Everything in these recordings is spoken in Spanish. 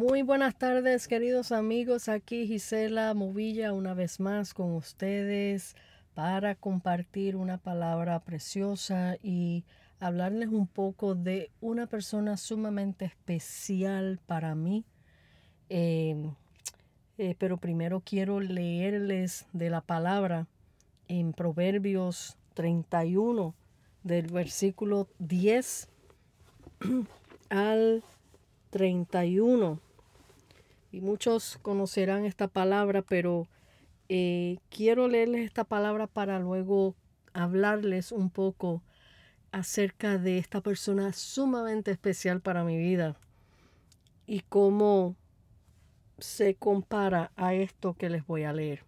Muy buenas tardes, queridos amigos. Aquí Gisela Movilla una vez más con ustedes para compartir una palabra preciosa y hablarles un poco de una persona sumamente especial para mí. Eh, eh, pero primero quiero leerles de la palabra en Proverbios 31, del versículo 10 al 31. Y muchos conocerán esta palabra, pero eh, quiero leerles esta palabra para luego hablarles un poco acerca de esta persona sumamente especial para mi vida y cómo se compara a esto que les voy a leer.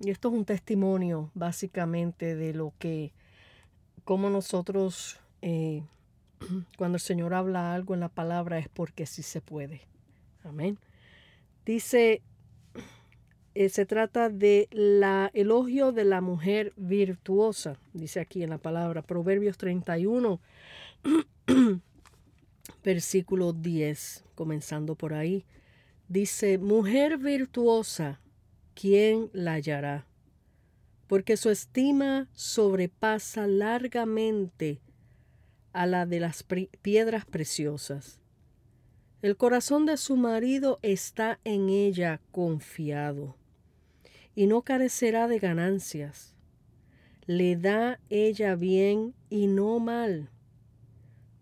Y esto es un testimonio básicamente de lo que, cómo nosotros, eh, cuando el Señor habla algo en la palabra es porque sí se puede. Amén. Dice, eh, se trata de la elogio de la mujer virtuosa, dice aquí en la palabra, Proverbios 31, versículo 10, comenzando por ahí. Dice, mujer virtuosa, ¿quién la hallará? Porque su estima sobrepasa largamente a la de las piedras preciosas. El corazón de su marido está en ella confiado y no carecerá de ganancias. Le da ella bien y no mal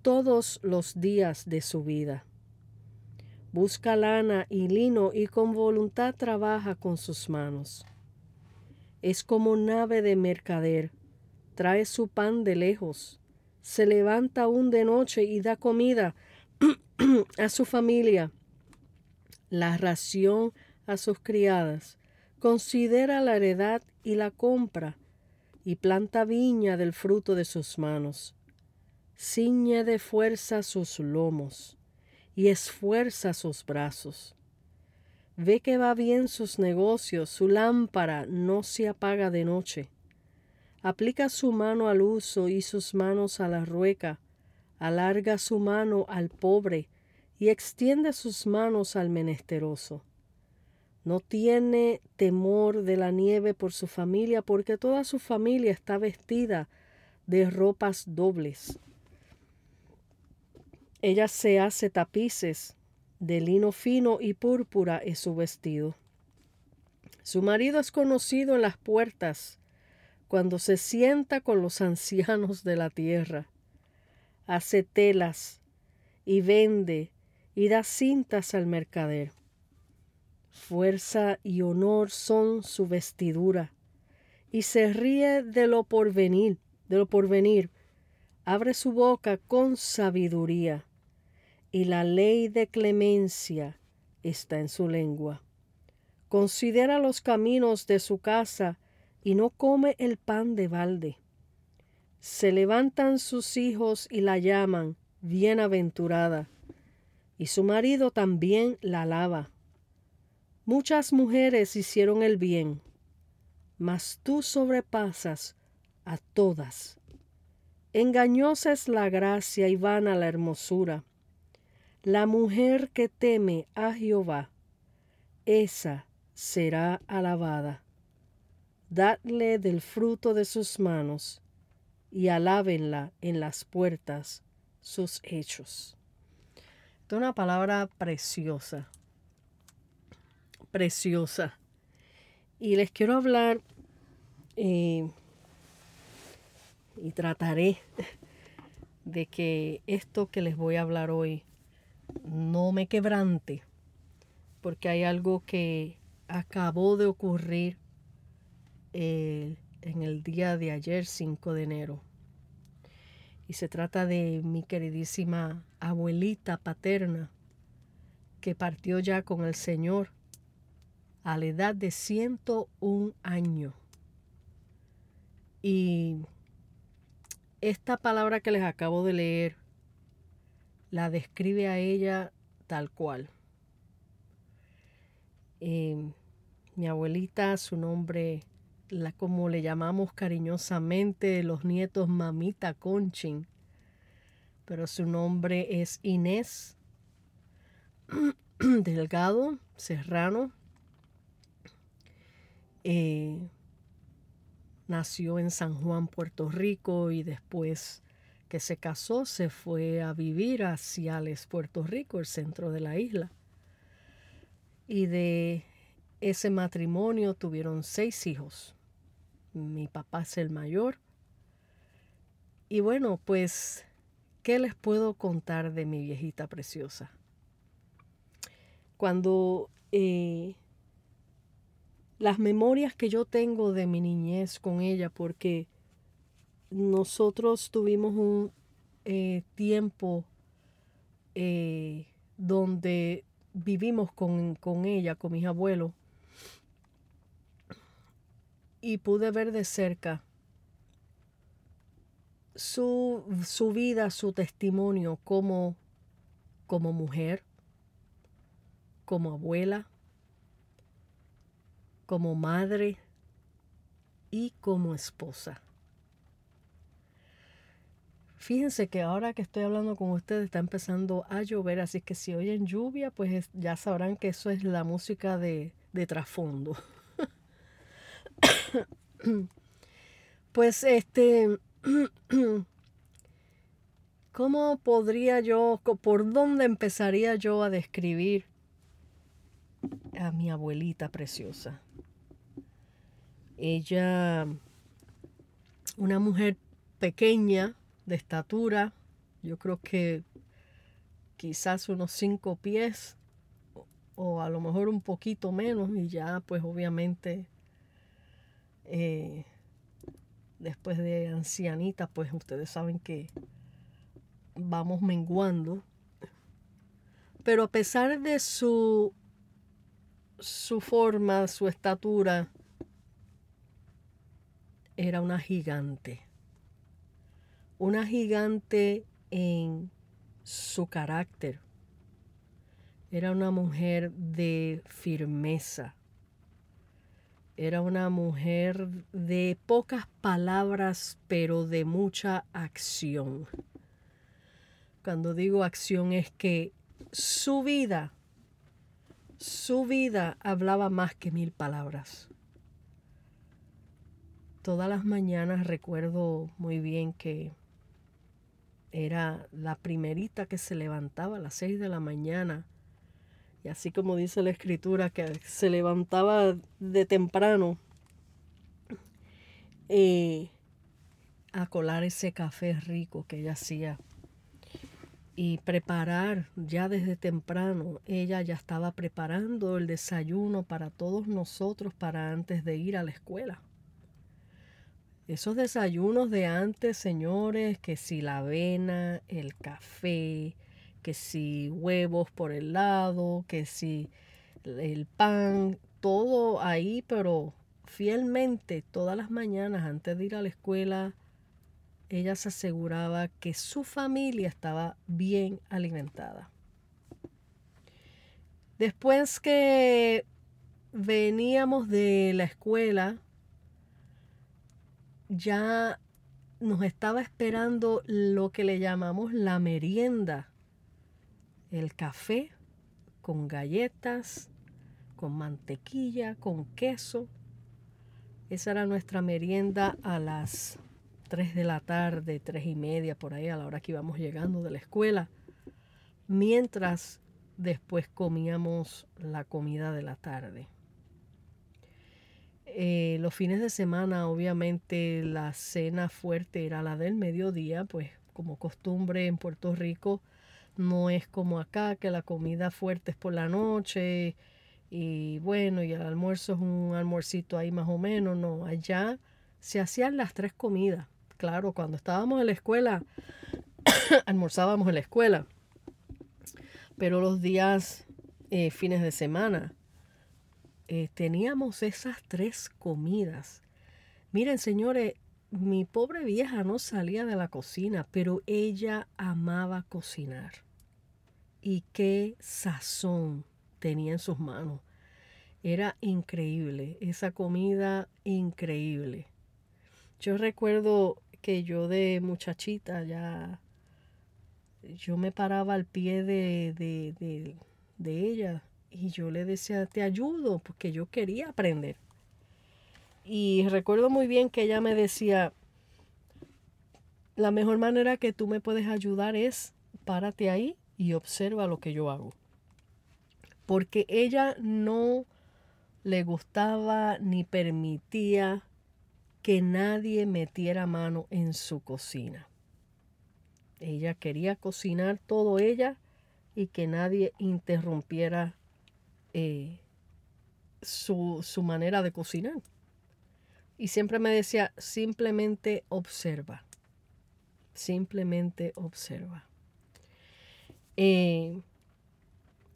todos los días de su vida. Busca lana y lino y con voluntad trabaja con sus manos. Es como nave de mercader, trae su pan de lejos, se levanta aún de noche y da comida a su familia, la ración a sus criadas, considera la heredad y la compra, y planta viña del fruto de sus manos. Ciñe de fuerza sus lomos y esfuerza sus brazos. Ve que va bien sus negocios, su lámpara no se apaga de noche. Aplica su mano al uso y sus manos a la rueca, alarga su mano al pobre y extiende sus manos al menesteroso. No tiene temor de la nieve por su familia, porque toda su familia está vestida de ropas dobles. Ella se hace tapices de lino fino y púrpura es su vestido. Su marido es conocido en las puertas cuando se sienta con los ancianos de la tierra. Hace telas y vende y da cintas al mercader. Fuerza y honor son su vestidura, y se ríe de lo porvenir, de lo porvenir. Abre su boca con sabiduría y la ley de clemencia está en su lengua. Considera los caminos de su casa y no come el pan de balde. Se levantan sus hijos y la llaman bienaventurada, y su marido también la alaba. Muchas mujeres hicieron el bien, mas tú sobrepasas a todas. Engañosa es la gracia y vana la hermosura. La mujer que teme a Jehová, esa será alabada. Dadle del fruto de sus manos, y alábenla en las puertas sus hechos. Es una palabra preciosa, preciosa. Y les quiero hablar eh, y trataré de que esto que les voy a hablar hoy no me quebrante, porque hay algo que acabó de ocurrir eh, en el día de ayer, 5 de enero. Y se trata de mi queridísima abuelita paterna, que partió ya con el Señor a la edad de 101 años. Y esta palabra que les acabo de leer la describe a ella tal cual. Em, mi abuelita, su nombre, la como le llamamos cariñosamente los nietos mamita Conchin, pero su nombre es Inés. Delgado, Serrano. Eh, nació en San Juan, Puerto Rico, y después que se casó se fue a vivir a Ciales, Puerto Rico, el centro de la isla. Y de ese matrimonio tuvieron seis hijos. Mi papá es el mayor. Y bueno, pues, ¿qué les puedo contar de mi viejita preciosa? Cuando eh, las memorias que yo tengo de mi niñez con ella, porque nosotros tuvimos un eh, tiempo eh, donde vivimos con, con, ella, con mis abuelos, y pude ver de cerca su, su vida, su testimonio como, como mujer, como abuela, como madre y como esposa. Fíjense que ahora que estoy hablando con ustedes está empezando a llover, así que si oyen lluvia, pues ya sabrán que eso es la música de, de trasfondo. pues este, ¿cómo podría yo, por dónde empezaría yo a describir a mi abuelita preciosa? Ella, una mujer pequeña, de estatura, yo creo que quizás unos cinco pies o a lo mejor un poquito menos y ya pues obviamente eh, después de ancianita pues ustedes saben que vamos menguando pero a pesar de su su forma su estatura era una gigante una gigante en su carácter. Era una mujer de firmeza. Era una mujer de pocas palabras, pero de mucha acción. Cuando digo acción es que su vida, su vida hablaba más que mil palabras. Todas las mañanas recuerdo muy bien que era la primerita que se levantaba a las seis de la mañana. Así como dice la escritura, que se levantaba de temprano eh, a colar ese café rico que ella hacía. Y preparar ya desde temprano, ella ya estaba preparando el desayuno para todos nosotros para antes de ir a la escuela. Esos desayunos de antes, señores, que si la avena, el café, que si huevos por el lado, que si el pan, todo ahí, pero fielmente todas las mañanas antes de ir a la escuela, ella se aseguraba que su familia estaba bien alimentada. Después que veníamos de la escuela, ya nos estaba esperando lo que le llamamos la merienda. El café con galletas, con mantequilla, con queso. Esa era nuestra merienda a las 3 de la tarde, tres y media, por ahí, a la hora que íbamos llegando de la escuela. Mientras después comíamos la comida de la tarde. Eh, los fines de semana, obviamente, la cena fuerte era la del mediodía, pues como costumbre en Puerto Rico, no es como acá, que la comida fuerte es por la noche y bueno, y el almuerzo es un almuercito ahí más o menos, no, allá se hacían las tres comidas. Claro, cuando estábamos en la escuela, almorzábamos en la escuela, pero los días, eh, fines de semana, eh, teníamos esas tres comidas. Miren, señores, mi pobre vieja no salía de la cocina, pero ella amaba cocinar. Y qué sazón tenía en sus manos. Era increíble, esa comida increíble. Yo recuerdo que yo de muchachita ya, yo me paraba al pie de, de, de ella. Y yo le decía, te ayudo, porque yo quería aprender. Y recuerdo muy bien que ella me decía, la mejor manera que tú me puedes ayudar es párate ahí y observa lo que yo hago. Porque ella no le gustaba ni permitía que nadie metiera mano en su cocina. Ella quería cocinar todo ella y que nadie interrumpiera eh, su, su manera de cocinar. Y siempre me decía, simplemente observa, simplemente observa. Eh,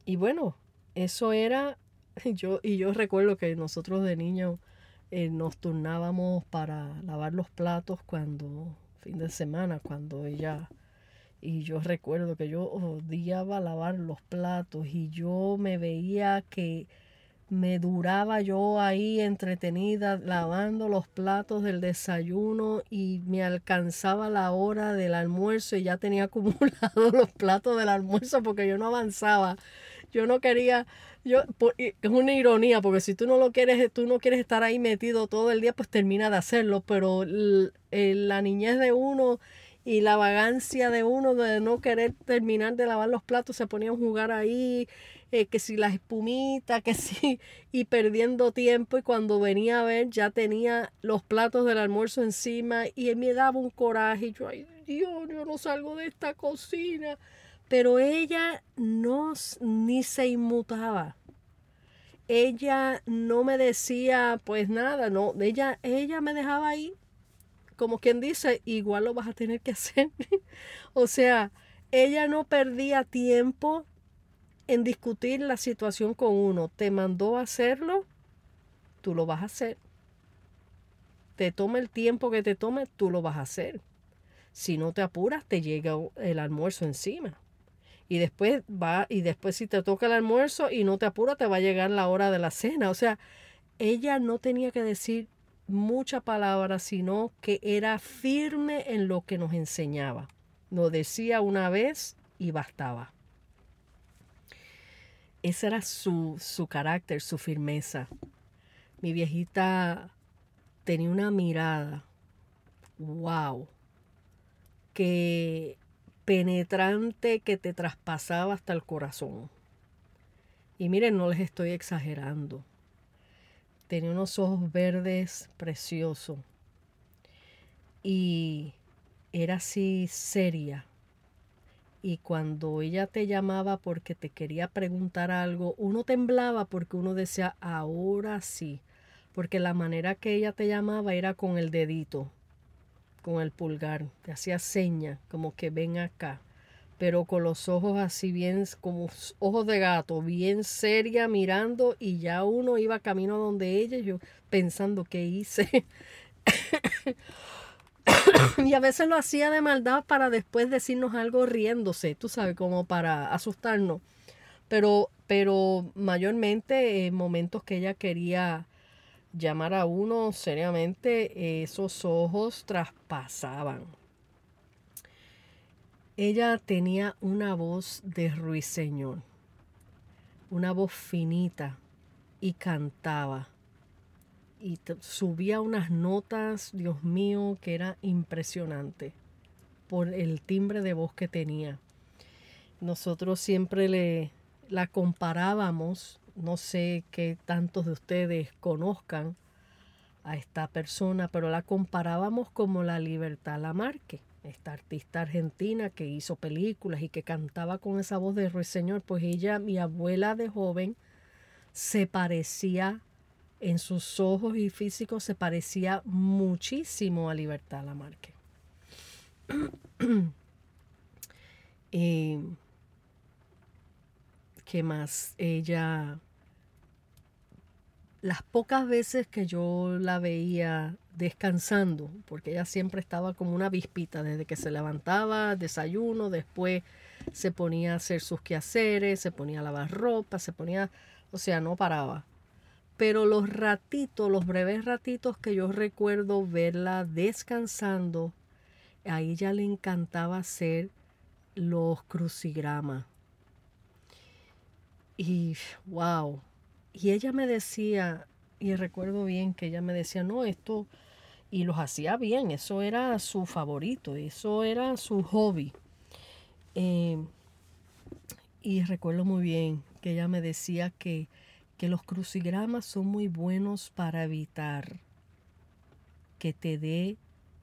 y bueno, eso era, yo, y yo recuerdo que nosotros de niños eh, nos turnábamos para lavar los platos cuando, fin de semana, cuando ella, y yo recuerdo que yo odiaba lavar los platos y yo me veía que me duraba yo ahí entretenida lavando los platos del desayuno y me alcanzaba la hora del almuerzo y ya tenía acumulados los platos del almuerzo porque yo no avanzaba. Yo no quería, yo, es una ironía porque si tú no lo quieres, tú no quieres estar ahí metido todo el día, pues termina de hacerlo, pero la niñez de uno y la vagancia de uno de no querer terminar de lavar los platos, se ponía a jugar ahí eh, que si las espumitas, que si, y perdiendo tiempo y cuando venía a ver ya tenía los platos del almuerzo encima y me daba un coraje y yo, ay Dios, yo no salgo de esta cocina. Pero ella no, ni se inmutaba. Ella no me decía pues nada, no, ella, ella me dejaba ahí como quien dice, igual lo vas a tener que hacer. o sea, ella no perdía tiempo en discutir la situación con uno. Te mandó hacerlo, tú lo vas a hacer. Te toma el tiempo que te tome, tú lo vas a hacer. Si no te apuras, te llega el almuerzo encima. Y después va, y después si te toca el almuerzo y no te apuras, te va a llegar la hora de la cena. O sea, ella no tenía que decir mucha palabra, sino que era firme en lo que nos enseñaba. Lo decía una vez y bastaba. Ese era su, su carácter, su firmeza. Mi viejita tenía una mirada, wow, que penetrante que te traspasaba hasta el corazón. Y miren, no les estoy exagerando. Tenía unos ojos verdes preciosos. Y era así seria, y cuando ella te llamaba porque te quería preguntar algo, uno temblaba porque uno decía, ahora sí, porque la manera que ella te llamaba era con el dedito, con el pulgar, te hacía seña, como que ven acá, pero con los ojos así bien, como ojos de gato, bien seria mirando y ya uno iba camino donde ella, yo pensando qué hice. y a veces lo hacía de maldad para después decirnos algo riéndose, tú sabes, como para asustarnos. Pero, pero mayormente en momentos que ella quería llamar a uno seriamente, esos ojos traspasaban. Ella tenía una voz de ruiseñor, una voz finita y cantaba y subía unas notas, Dios mío, que era impresionante por el timbre de voz que tenía. Nosotros siempre le la comparábamos, no sé qué tantos de ustedes conozcan a esta persona, pero la comparábamos como la Libertad Lamarque, esta artista argentina que hizo películas y que cantaba con esa voz de ruiseñor, pues ella, mi abuela de joven, se parecía en sus ojos y físicos se parecía muchísimo a Libertad Lamarque. eh, ¿Qué más? Ella, las pocas veces que yo la veía descansando, porque ella siempre estaba como una vispita, desde que se levantaba, desayuno, después se ponía a hacer sus quehaceres, se ponía a lavar ropa, se ponía, o sea, no paraba pero los ratitos, los breves ratitos que yo recuerdo verla descansando, a ella le encantaba hacer los crucigramas. Y wow. Y ella me decía, y recuerdo bien que ella me decía, no, esto, y los hacía bien, eso era su favorito, eso era su hobby. Eh, y recuerdo muy bien que ella me decía que, que los crucigramas son muy buenos para evitar que te dé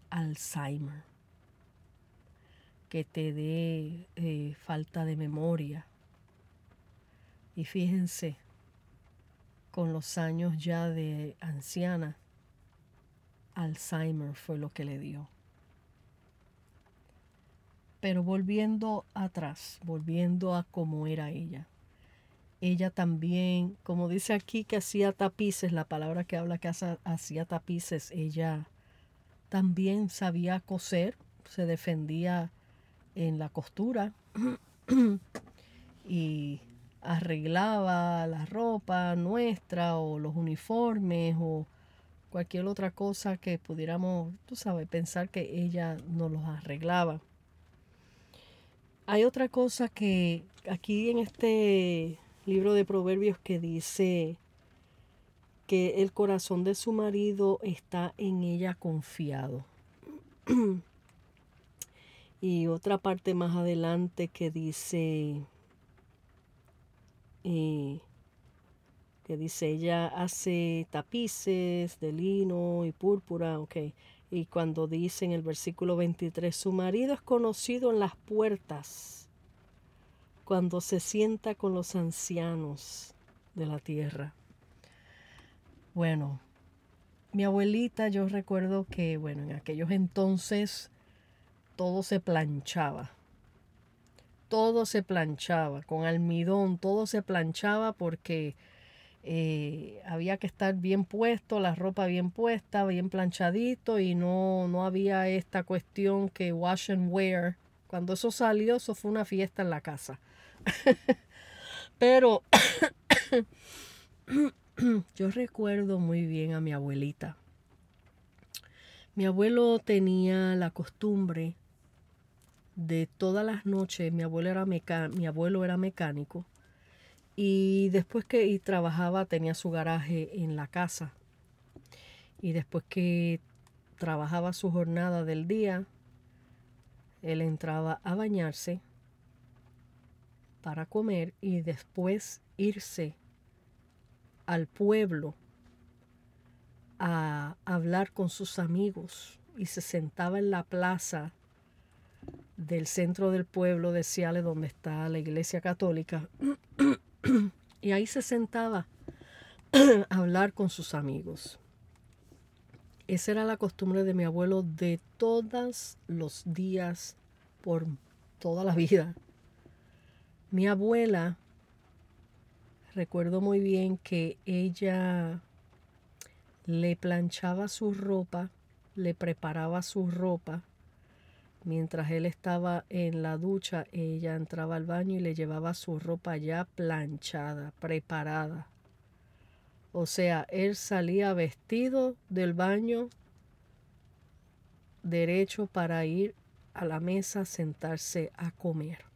Alzheimer, que te dé eh, falta de memoria. Y fíjense, con los años ya de anciana, Alzheimer fue lo que le dio. Pero volviendo atrás, volviendo a cómo era ella. Ella también, como dice aquí que hacía tapices, la palabra que habla que hacía tapices, ella también sabía coser, se defendía en la costura y arreglaba la ropa nuestra o los uniformes o cualquier otra cosa que pudiéramos, tú sabes, pensar que ella nos los arreglaba. Hay otra cosa que aquí en este libro de Proverbios que dice que el corazón de su marido está en ella confiado. y otra parte más adelante que dice eh, que dice ella hace tapices de lino y púrpura, ok. Y cuando dice en el versículo 23, su marido es conocido en las puertas cuando se sienta con los ancianos de la tierra. Bueno, mi abuelita, yo recuerdo que, bueno, en aquellos entonces todo se planchaba. Todo se planchaba, con almidón, todo se planchaba porque eh, había que estar bien puesto, la ropa bien puesta, bien planchadito y no, no había esta cuestión que wash and wear. Cuando eso salió, eso fue una fiesta en la casa. Pero yo recuerdo muy bien a mi abuelita. Mi abuelo tenía la costumbre de todas las noches, mi abuelo era, mi abuelo era mecánico, y después que trabajaba tenía su garaje en la casa. Y después que trabajaba su jornada del día, él entraba a bañarse para comer y después irse al pueblo a hablar con sus amigos y se sentaba en la plaza del centro del pueblo de Ciales donde está la iglesia católica y ahí se sentaba a hablar con sus amigos. Esa era la costumbre de mi abuelo de todos los días por toda la vida. Mi abuela, recuerdo muy bien que ella le planchaba su ropa, le preparaba su ropa Mientras él estaba en la ducha, ella entraba al baño y le llevaba su ropa ya planchada, preparada. O sea, él salía vestido del baño derecho para ir a la mesa sentarse a comer.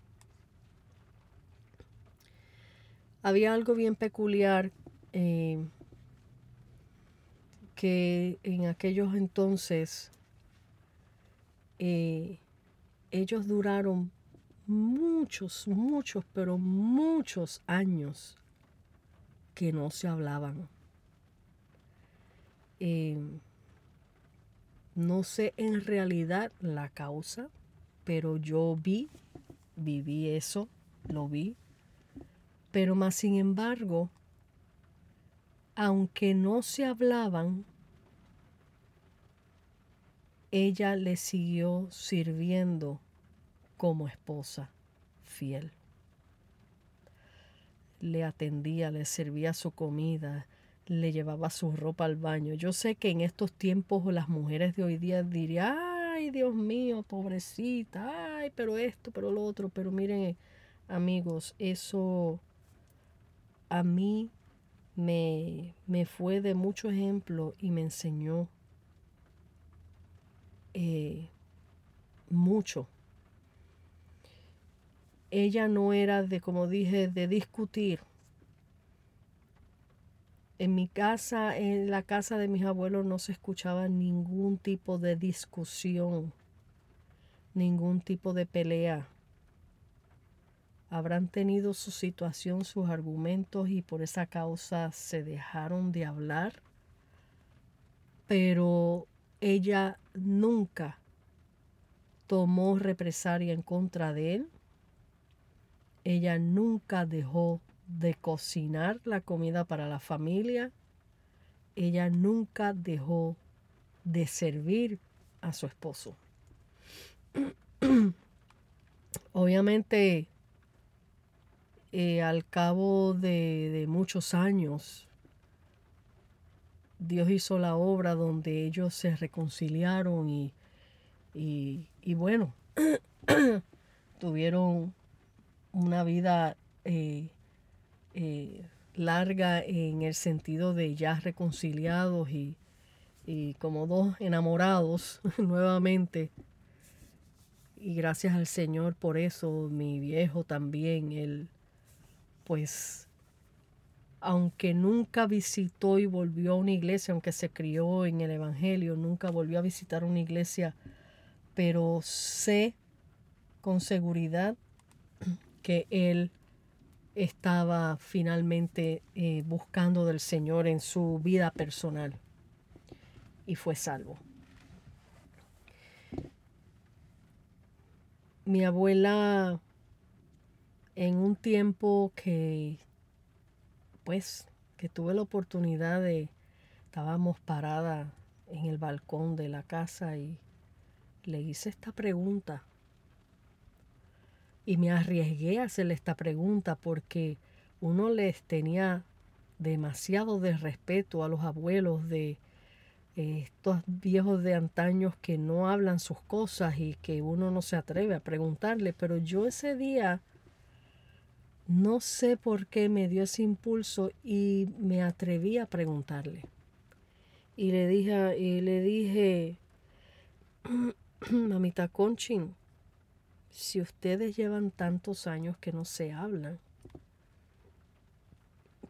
Había algo bien peculiar eh, que en aquellos entonces eh, ellos duraron muchos, muchos, pero muchos años que no se hablaban. Eh, no sé en realidad la causa, pero yo vi, viví eso, lo vi. Pero más sin embargo, aunque no se hablaban, ella le siguió sirviendo como esposa fiel. Le atendía, le servía su comida, le llevaba su ropa al baño. Yo sé que en estos tiempos las mujeres de hoy día dirían, ay Dios mío, pobrecita, ay, pero esto, pero lo otro, pero miren amigos, eso a mí me, me fue de mucho ejemplo y me enseñó eh, mucho. Ella no era de, como dije, de discutir, En mi casa, en la casa de mis abuelos, no se escuchaba ningún tipo de discusión, ningún tipo de pelea. Habrán tenido su situación, sus argumentos y por esa causa se dejaron de hablar. Pero ella nunca tomó represalia en contra de él. Ella nunca dejó de cocinar la comida para la familia. Ella nunca dejó de servir a su esposo. Obviamente, eh, al cabo de, muchos años, Dios hizo la obra donde ellos se reconciliaron y, y, bueno, tuvieron una vida eh, eh, larga en el sentido de ya reconciliados y, como dos enamorados nuevamente. Y gracias al Señor por eso, mi viejo también, él pues aunque nunca visitó y volvió a una iglesia, aunque se crió en el Evangelio, nunca volvió a visitar una iglesia, pero sé con seguridad que él estaba finalmente eh, buscando del Señor en su vida personal y fue salvo. Mi abuela en un tiempo que pues que tuve la oportunidad de estábamos parada en el balcón de la casa y le hice esta pregunta. Y me arriesgué a hacerle esta pregunta porque uno les tenía demasiado de respeto a los abuelos de eh, estos viejos de antaños que no hablan sus cosas y que uno no se atreve a preguntarle, pero yo ese día no sé por qué me dio ese impulso y me atreví a preguntarle. Y le dije, y le dije, mamita Conchin, si ustedes llevan tantos años que no se hablan,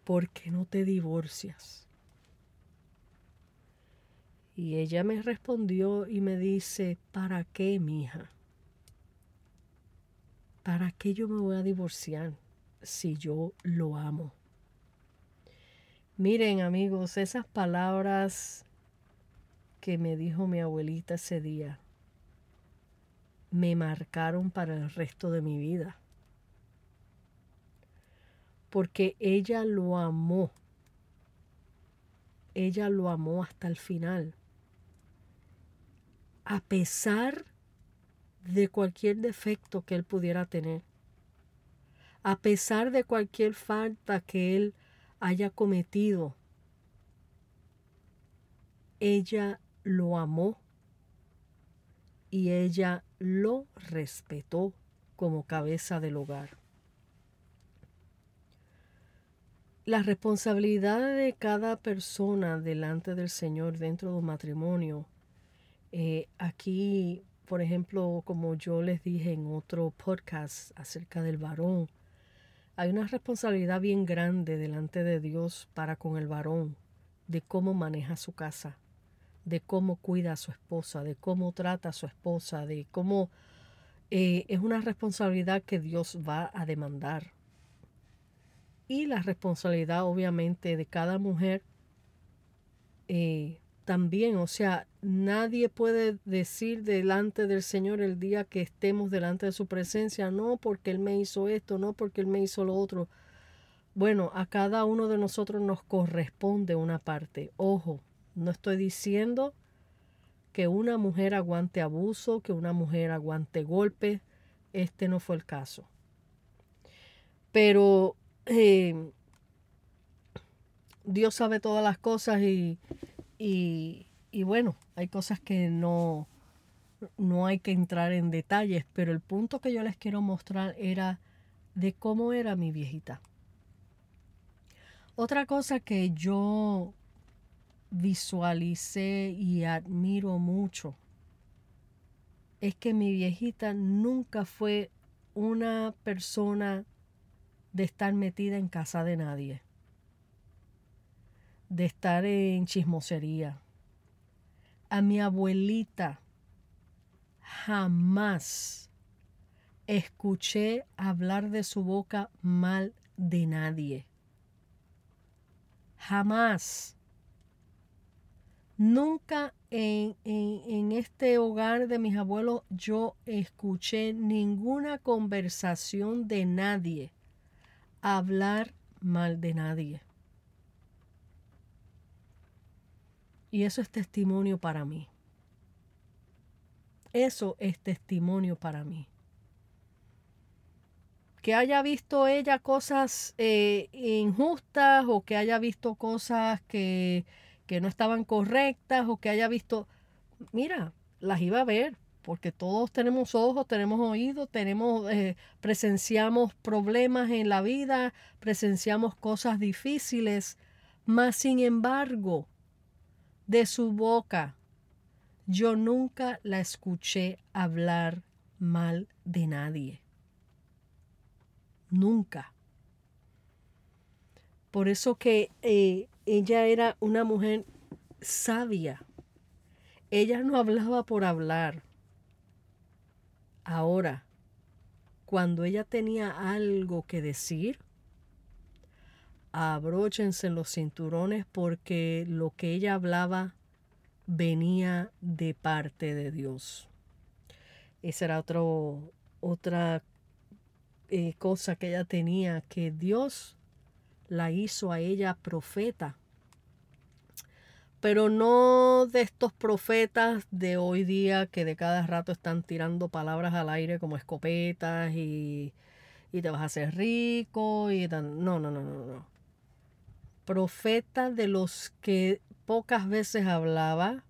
¿por qué no te divorcias? Y ella me respondió y me dice, ¿para qué, mija? ¿Para qué yo me voy a divorciar si yo lo amo? Miren amigos, esas palabras que me dijo mi abuelita ese día, me marcaron para el resto de mi vida. Porque ella lo amó. Ella lo amó hasta el final. A pesar de cualquier defecto que él pudiera tener. A pesar de cualquier falta que él haya cometido. Ella lo amó y ella lo respetó como cabeza del hogar. La responsabilidad de cada persona delante del Señor dentro de un matrimonio, eh, aquí, por ejemplo, como yo les dije en otro podcast acerca del varón, hay una responsabilidad bien grande delante de Dios para con el varón, de cómo maneja su casa, de cómo cuida a su esposa, de cómo trata a su esposa, de cómo eh, es una responsabilidad que Dios va a demandar. Y la responsabilidad obviamente de cada mujer eh, también, o sea, nadie puede decir delante del Señor el día que estemos delante de su presencia, no porque Él me hizo esto, no porque Él me hizo lo otro. Bueno, a cada uno de nosotros nos corresponde una parte. Ojo, no estoy diciendo que una mujer aguante abuso, que una mujer aguante golpe. Este no fue el caso. Pero eh, Dios sabe todas las cosas y, y, y, bueno, hay cosas que no, no hay que entrar en detalles, pero el punto que yo les quiero mostrar era de cómo era mi viejita. Otra cosa que yo visualicé y admiro mucho es que mi viejita nunca fue una persona de estar metida en casa de nadie. De estar en chismosería. A mi abuelita jamás escuché hablar de su boca mal de nadie. Jamás. Nunca en, en, este hogar de mis abuelos yo escuché ninguna conversación de nadie hablar mal de nadie. Y eso es testimonio para mí. Eso es testimonio para mí. Que haya visto ella cosas eh, injustas o que haya visto cosas que, que no estaban correctas o que haya visto, mira, las iba a ver, porque todos tenemos ojos, tenemos oídos, tenemos, eh, presenciamos problemas en la vida, presenciamos cosas difíciles, mas sin embargo, de su boca, yo nunca la escuché hablar mal de nadie. Nunca. Por eso que eh, ella era una mujer sabia. Ella no hablaba por hablar. Ahora, cuando ella tenía algo que decir, abróchense los cinturones porque lo que ella hablaba venía de parte de Dios. Esa era otro, otra eh, cosa que ella tenía, que Dios la hizo a ella profeta pero no de estos profetas de hoy día que de cada rato están tirando palabras al aire como escopetas y, y te vas a hacer rico y tan, no, no, no, no, no. Profeta de los que pocas veces hablaba,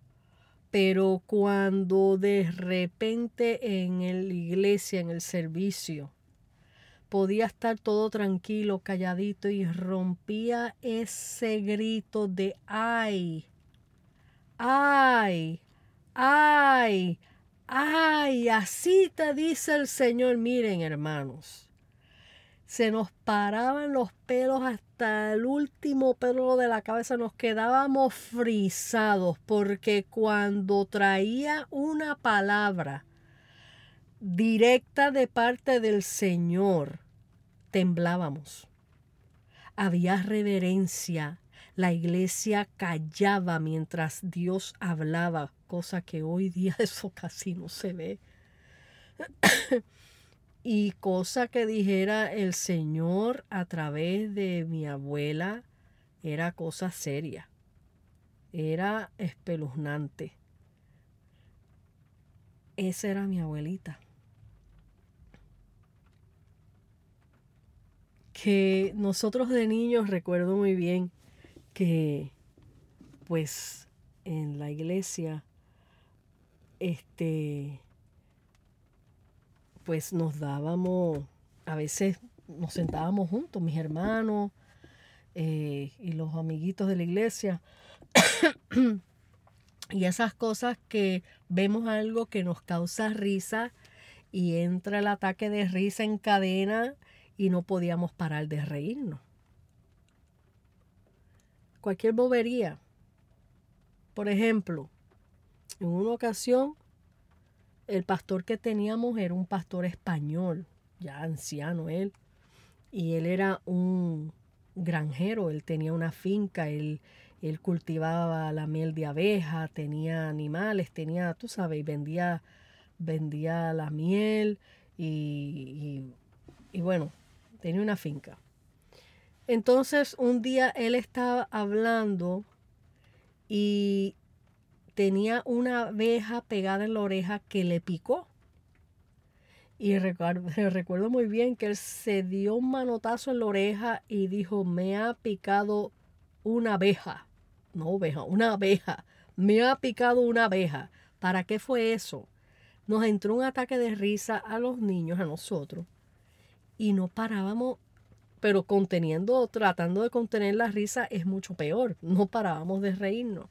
pero cuando de repente en la iglesia, en el servicio, podía estar todo tranquilo, calladito y rompía ese grito de ay ay, ay, ay, así te dice el Señor. Miren, hermanos, se nos paraban los pelos hasta el último pelo de la cabeza, nos quedábamos frisados porque cuando traía una palabra directa de parte del Señor, temblábamos. Había reverencia, la iglesia callaba mientras Dios hablaba, cosa que hoy día eso casi no se ve. Y cosa que dijera el Señor a través de mi abuela era cosa seria, era espeluznante. Esa era mi abuelita. Que nosotros de niños recuerdo muy bien que pues en la iglesia este pues nos dábamos a veces nos sentábamos juntos mis hermanos eh, y los amiguitos de la iglesia y esas cosas que vemos algo que nos causa risa y entra el ataque de risa en cadena y no podíamos parar de reírnos cualquier bobería. Por ejemplo, en una ocasión, el pastor que teníamos era un pastor español, ya anciano él, y él era un granjero, él tenía una finca, él, él cultivaba la miel de abeja, tenía animales, tenía, tú sabes, vendía, vendía la miel y, y bueno, tenía una finca. Entonces un día él estaba hablando y tenía una abeja pegada en la oreja que le picó. Y recuerdo, recuerdo muy bien que él se dio un manotazo en la oreja y dijo, me ha picado una abeja. No oveja, una abeja. Me ha picado una abeja. ¿Para qué fue eso? Nos entró un ataque de risa a los niños, a nosotros. Y no parábamos pero conteniendo, tratando de contener la risa es mucho peor. No parábamos de reírnos.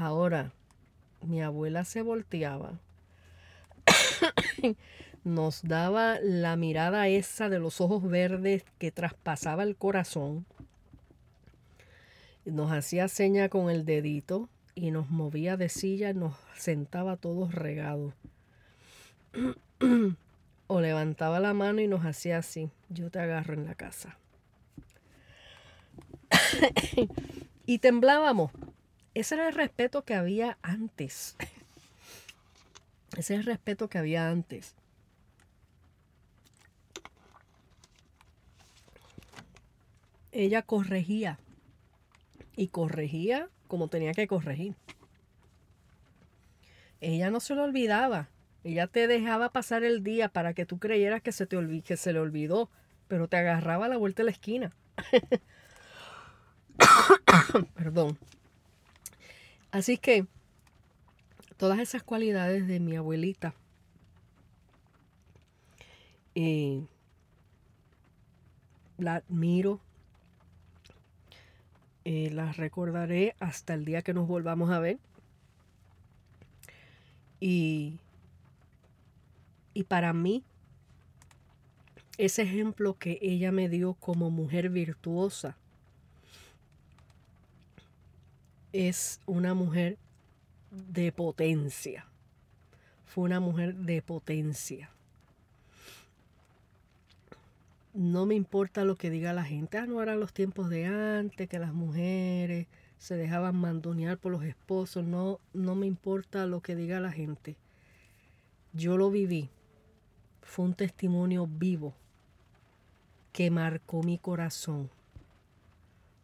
Ahora, mi abuela se volteaba, nos daba la mirada esa de los ojos verdes que traspasaba el corazón Nos hacía seña con el dedito y nos movía de silla, nos sentaba todos regados. o levantaba la mano y nos hacía así, yo te agarro en la casa. y temblábamos. Ese era el respeto que había antes. Ese es el respeto que había antes. Ella corregía y corregía como tenía que corregir. Ella no se lo olvidaba. Ella te dejaba pasar el día para que tú creyeras que se, te que se le olvidó, pero te agarraba a la vuelta de la esquina. Perdón. Así que todas esas cualidades de mi abuelita eh, la admiro, eh, la recordaré hasta el día que nos volvamos a ver. Y, y para mí, ese ejemplo que ella me dio como mujer virtuosa es una mujer de potencia. Fue una mujer de potencia. No me importa lo que diga la gente. Ah, no eran los tiempos de antes, que las mujeres se dejaban mandonear por los esposos. No, no me importa lo que diga la gente. Yo lo viví. Fue un testimonio vivo que marcó mi corazón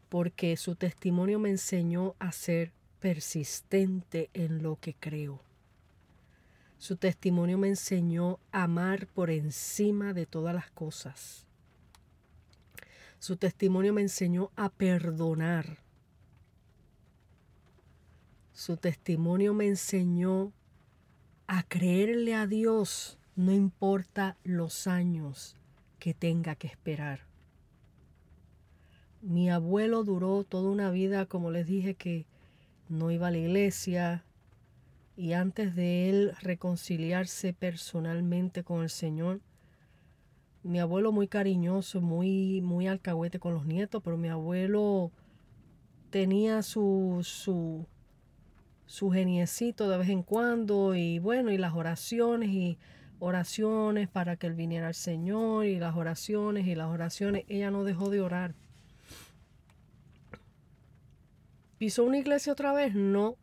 porque su testimonio me enseñó a ser persistente en lo que creo. Su testimonio me enseñó a amar por encima de todas las cosas. Su testimonio me enseñó a perdonar. Su testimonio me enseñó a creerle a Dios, no importa los años que tenga que esperar. Mi abuelo duró toda una vida, como les dije, que no iba a la iglesia y antes de él reconciliarse personalmente con el Señor, mi abuelo muy cariñoso, muy, muy alcahuete con los nietos, pero mi abuelo tenía su, su, su geniecito de vez en cuando y bueno, y las oraciones y oraciones para que él viniera al Señor y las oraciones y las oraciones. Ella no dejó de orar. ¿Pisó una iglesia otra vez? No.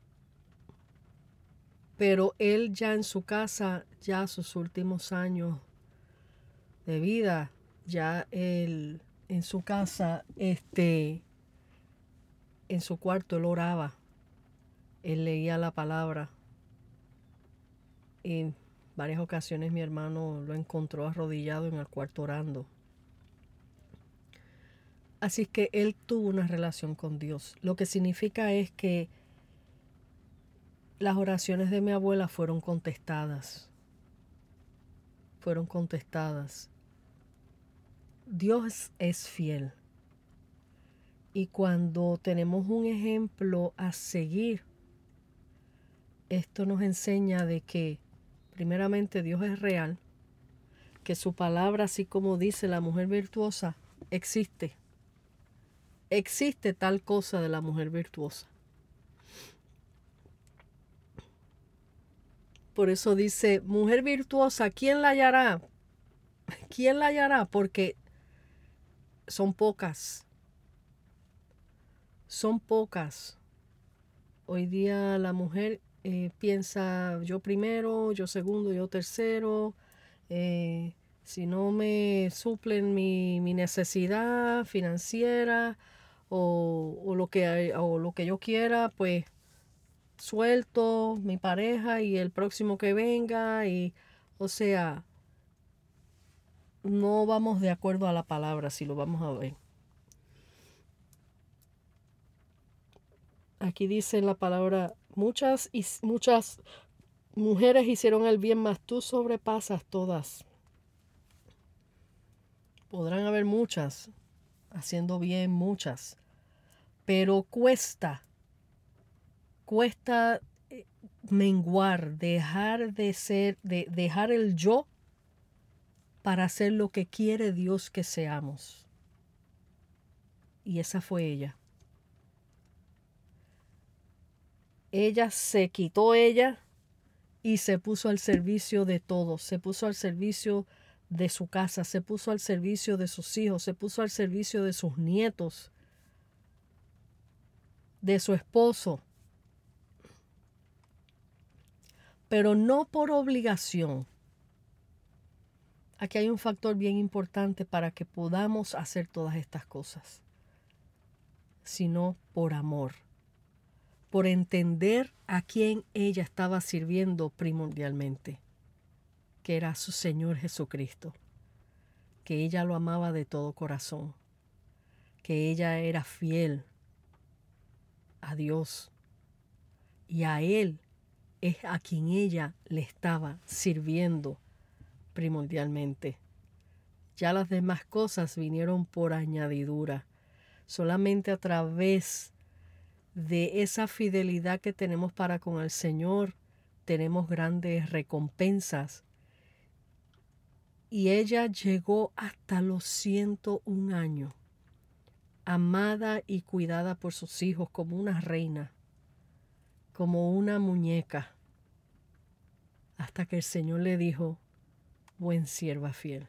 Pero él ya en su casa, ya sus últimos años de vida, ya él en su casa, este, en su cuarto él oraba, él leía la palabra. En varias ocasiones mi hermano lo encontró arrodillado en el cuarto orando. Así que él tuvo una relación con Dios. Lo que significa es que las oraciones de mi abuela fueron contestadas. Fueron contestadas. Dios es fiel. Y cuando tenemos un ejemplo a seguir, esto nos enseña de que primeramente Dios es real, que su palabra, así como dice la mujer virtuosa, existe existe tal cosa de la mujer virtuosa. Por eso dice, mujer virtuosa, ¿quién la hallará? ¿Quién la hallará? Porque son pocas. Son pocas. Hoy día la mujer eh, piensa yo primero, yo segundo, yo tercero. Eh, si no me suplen mi, mi necesidad financiera, o, lo que, o lo que yo quiera, pues suelto mi pareja y el próximo que venga y o sea no vamos de acuerdo a la palabra si lo vamos a ver. Aquí dice la palabra muchas y muchas mujeres hicieron el bien mas tú sobrepasas todas podrán haber muchas haciendo bien muchas pero cuesta, cuesta eh, menguar, dejar de ser, de dejar el yo para hacer lo que quiere Dios que seamos. Y esa fue ella. ella se quitó ella y se puso al servicio de todos, se puso al servicio de su casa, se puso al servicio de sus hijos, se puso al servicio de sus nietos, de su esposo, pero no por obligación. Aquí hay un factor bien importante para que podamos hacer todas estas cosas, sino por amor, por entender a quién ella estaba sirviendo primordialmente, que era su Señor Jesucristo, que ella lo amaba de todo corazón, que ella era fiel a Dios y a Él es a quien ella le estaba sirviendo primordialmente. Ya las demás cosas vinieron por añadidura. Solamente a través de esa fidelidad que tenemos para con el Señor tenemos grandes recompensas. Y ella llegó hasta los 101 años amada y cuidada por sus hijos como una reina, como una muñeca, hasta que el Señor le dijo, buen sierva fiel,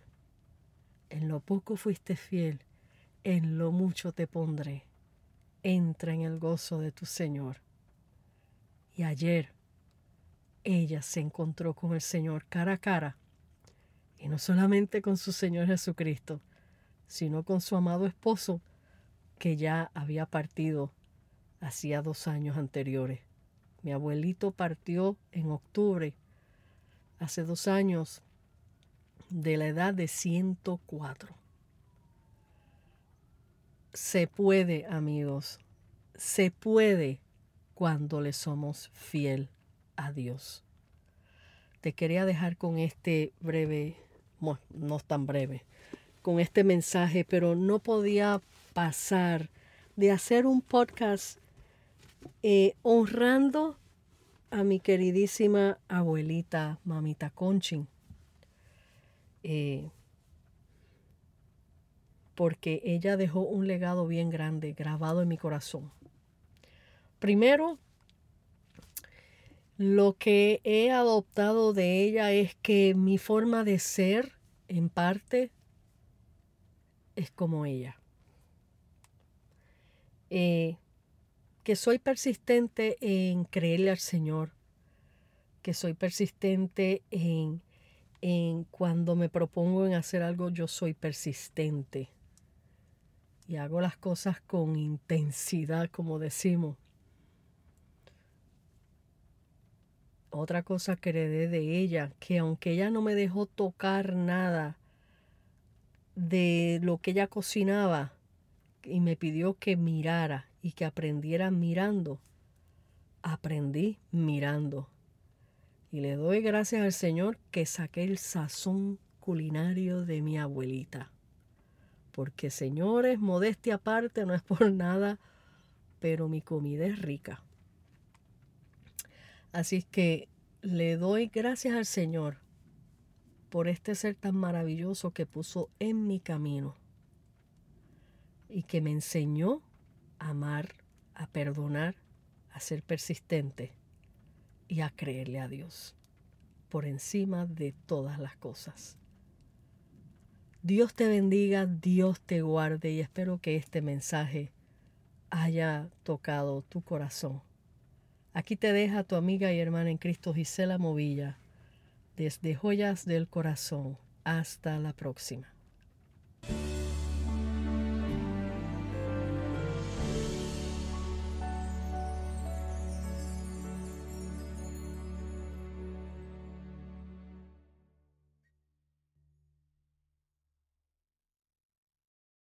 en lo poco fuiste fiel, en lo mucho te pondré, entra en el gozo de tu Señor. Y ayer ella se encontró con el Señor cara a cara, y no solamente con su Señor Jesucristo, sino con su amado esposo, que ya había partido hacía dos años anteriores. Mi abuelito partió en octubre, hace dos años, de la edad de 104. Se puede, amigos, se puede cuando le somos fiel a Dios. Te quería dejar con este breve, bueno, no tan breve, con este mensaje, pero no podía pasar de hacer un podcast eh, honrando a mi queridísima abuelita, mamita Conchin. Eh, porque ella dejó un legado bien grande grabado en mi corazón. Primero, lo que he adoptado de ella es que mi forma de ser, en parte, es como ella. Eh, que soy persistente en creerle al Señor, que soy persistente en, en cuando me propongo en hacer algo, yo soy persistente y hago las cosas con intensidad, como decimos. Otra cosa que heredé de ella, que aunque ella no me dejó tocar nada de lo que ella cocinaba, y me pidió que mirara y que aprendiera mirando. Aprendí mirando. Y le doy gracias al Señor que saqué el sazón culinario de mi abuelita. Porque señores, modestia aparte, no es por nada, pero mi comida es rica. Así que le doy gracias al Señor por este ser tan maravilloso que puso en mi camino y que me enseñó a amar, a perdonar, a ser persistente y a creerle a Dios por encima de todas las cosas. Dios te bendiga, Dios te guarde y espero que este mensaje haya tocado tu corazón. Aquí te deja tu amiga y hermana en Cristo Gisela Movilla, desde Joyas del Corazón. Hasta la próxima.